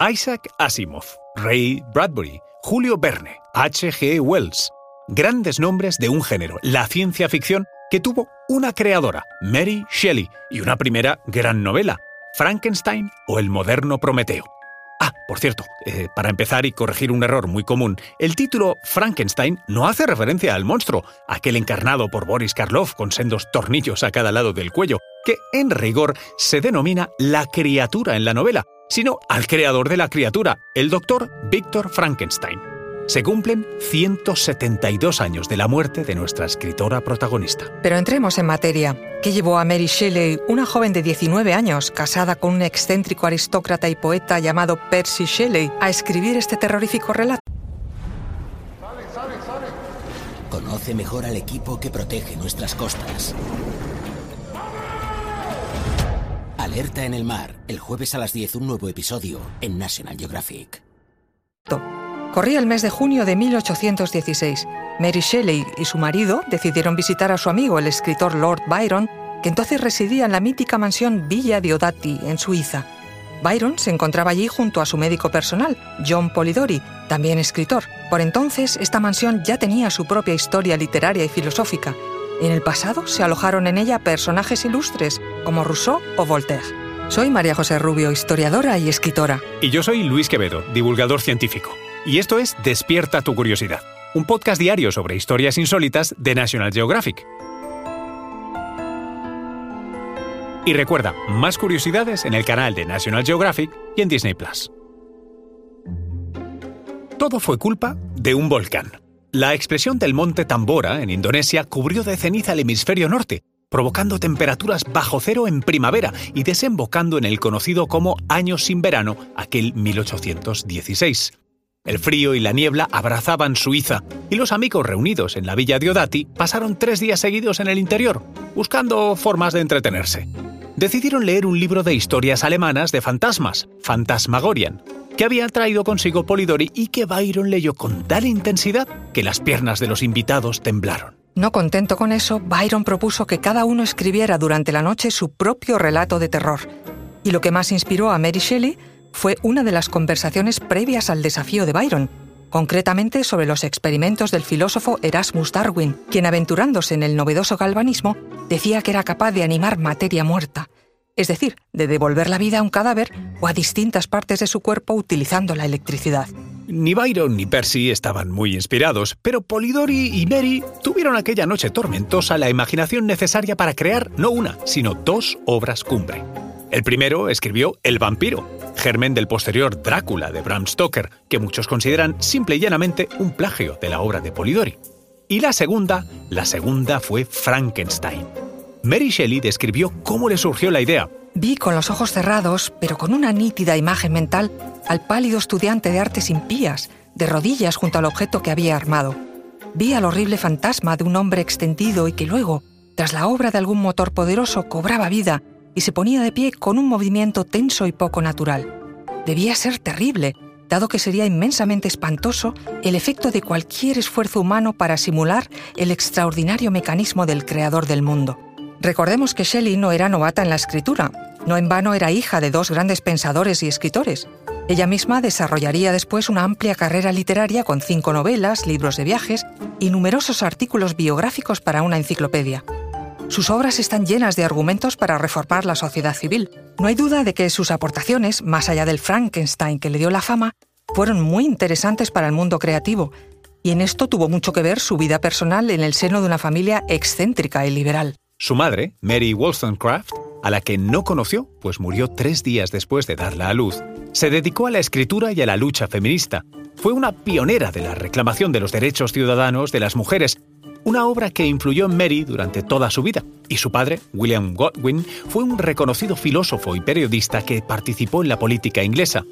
Isaac Asimov, Ray Bradbury, Julio Verne, H.G. Wells. Grandes nombres de un género, la ciencia ficción, que tuvo una creadora, Mary Shelley, y una primera gran novela, Frankenstein o el moderno Prometeo. Ah, por cierto, eh, para empezar y corregir un error muy común, el título Frankenstein no hace referencia al monstruo, aquel encarnado por Boris Karloff con sendos tornillos a cada lado del cuello, que en rigor se denomina la criatura en la novela, sino al creador de la criatura, el doctor Víctor Frankenstein. Se cumplen 172 años de la muerte de nuestra escritora protagonista. Pero entremos en materia. ¿Qué llevó a Mary Shelley, una joven de 19 años, casada con un excéntrico aristócrata y poeta llamado Percy Shelley, a escribir este terrorífico relato? Conoce mejor al equipo que protege nuestras costas. Alerta en el mar, el jueves a las 10 un nuevo episodio en National Geographic. Corría el mes de junio de 1816. Mary Shelley y su marido decidieron visitar a su amigo, el escritor Lord Byron, que entonces residía en la mítica mansión Villa Diodati, en Suiza. Byron se encontraba allí junto a su médico personal, John Polidori, también escritor. Por entonces, esta mansión ya tenía su propia historia literaria y filosófica. En el pasado se alojaron en ella personajes ilustres como Rousseau o Voltaire. Soy María José Rubio, historiadora y escritora. Y yo soy Luis Quevedo, divulgador científico. Y esto es Despierta tu curiosidad, un podcast diario sobre historias insólitas de National Geographic. Y recuerda, más curiosidades en el canal de National Geographic y en Disney Plus. Todo fue culpa de un volcán. La expresión del monte Tambora en Indonesia cubrió de ceniza el hemisferio norte, provocando temperaturas bajo cero en primavera y desembocando en el conocido como Año sin verano, aquel 1816. El frío y la niebla abrazaban Suiza, y los amigos reunidos en la villa Diodati pasaron tres días seguidos en el interior, buscando formas de entretenerse. Decidieron leer un libro de historias alemanas de fantasmas, Fantasmagorian, que había traído consigo Polidori y que Byron leyó con tal intensidad que las piernas de los invitados temblaron. No contento con eso, Byron propuso que cada uno escribiera durante la noche su propio relato de terror. Y lo que más inspiró a Mary Shelley fue una de las conversaciones previas al desafío de Byron, concretamente sobre los experimentos del filósofo Erasmus Darwin, quien aventurándose en el novedoso galvanismo decía que era capaz de animar materia muerta, es decir, de devolver la vida a un cadáver o a distintas partes de su cuerpo utilizando la electricidad. Ni Byron ni Percy estaban muy inspirados, pero Polidori y Mary tuvieron aquella noche tormentosa la imaginación necesaria para crear no una, sino dos obras cumbre. El primero escribió El vampiro, germen del posterior Drácula de Bram Stoker, que muchos consideran simple y llanamente un plagio de la obra de Polidori. Y la segunda, la segunda fue Frankenstein. Mary Shelley describió cómo le surgió la idea. Vi con los ojos cerrados, pero con una nítida imagen mental, al pálido estudiante de artes impías, de rodillas junto al objeto que había armado. Vi al horrible fantasma de un hombre extendido y que luego, tras la obra de algún motor poderoso, cobraba vida y se ponía de pie con un movimiento tenso y poco natural. Debía ser terrible, dado que sería inmensamente espantoso el efecto de cualquier esfuerzo humano para simular el extraordinario mecanismo del creador del mundo. Recordemos que Shelley no era novata en la escritura, no en vano era hija de dos grandes pensadores y escritores. Ella misma desarrollaría después una amplia carrera literaria con cinco novelas, libros de viajes y numerosos artículos biográficos para una enciclopedia. Sus obras están llenas de argumentos para reformar la sociedad civil. No hay duda de que sus aportaciones, más allá del Frankenstein que le dio la fama, fueron muy interesantes para el mundo creativo, y en esto tuvo mucho que ver su vida personal en el seno de una familia excéntrica y liberal. Su madre, Mary Wollstonecraft, a la que no conoció, pues murió tres días después de darla a luz, se dedicó a la escritura y a la lucha feminista. Fue una pionera de la reclamación de los derechos ciudadanos de las mujeres una obra que influyó en Mary durante toda su vida, y su padre, William Godwin, fue un reconocido filósofo y periodista que participó en la política inglesa.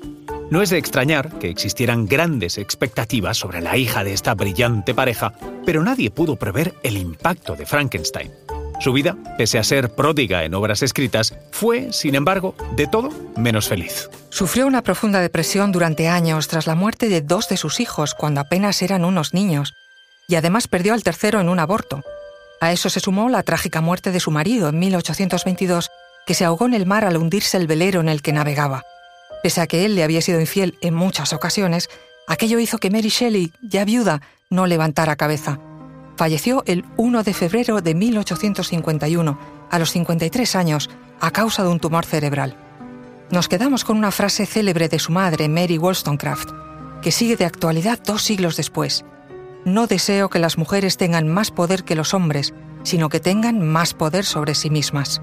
No es de extrañar que existieran grandes expectativas sobre la hija de esta brillante pareja, pero nadie pudo prever el impacto de Frankenstein. Su vida, pese a ser pródiga en obras escritas, fue, sin embargo, de todo menos feliz. Sufrió una profunda depresión durante años tras la muerte de dos de sus hijos cuando apenas eran unos niños y además perdió al tercero en un aborto. A eso se sumó la trágica muerte de su marido en 1822, que se ahogó en el mar al hundirse el velero en el que navegaba. Pese a que él le había sido infiel en muchas ocasiones, aquello hizo que Mary Shelley, ya viuda, no levantara cabeza. Falleció el 1 de febrero de 1851, a los 53 años, a causa de un tumor cerebral. Nos quedamos con una frase célebre de su madre, Mary Wollstonecraft, que sigue de actualidad dos siglos después. No deseo que las mujeres tengan más poder que los hombres, sino que tengan más poder sobre sí mismas.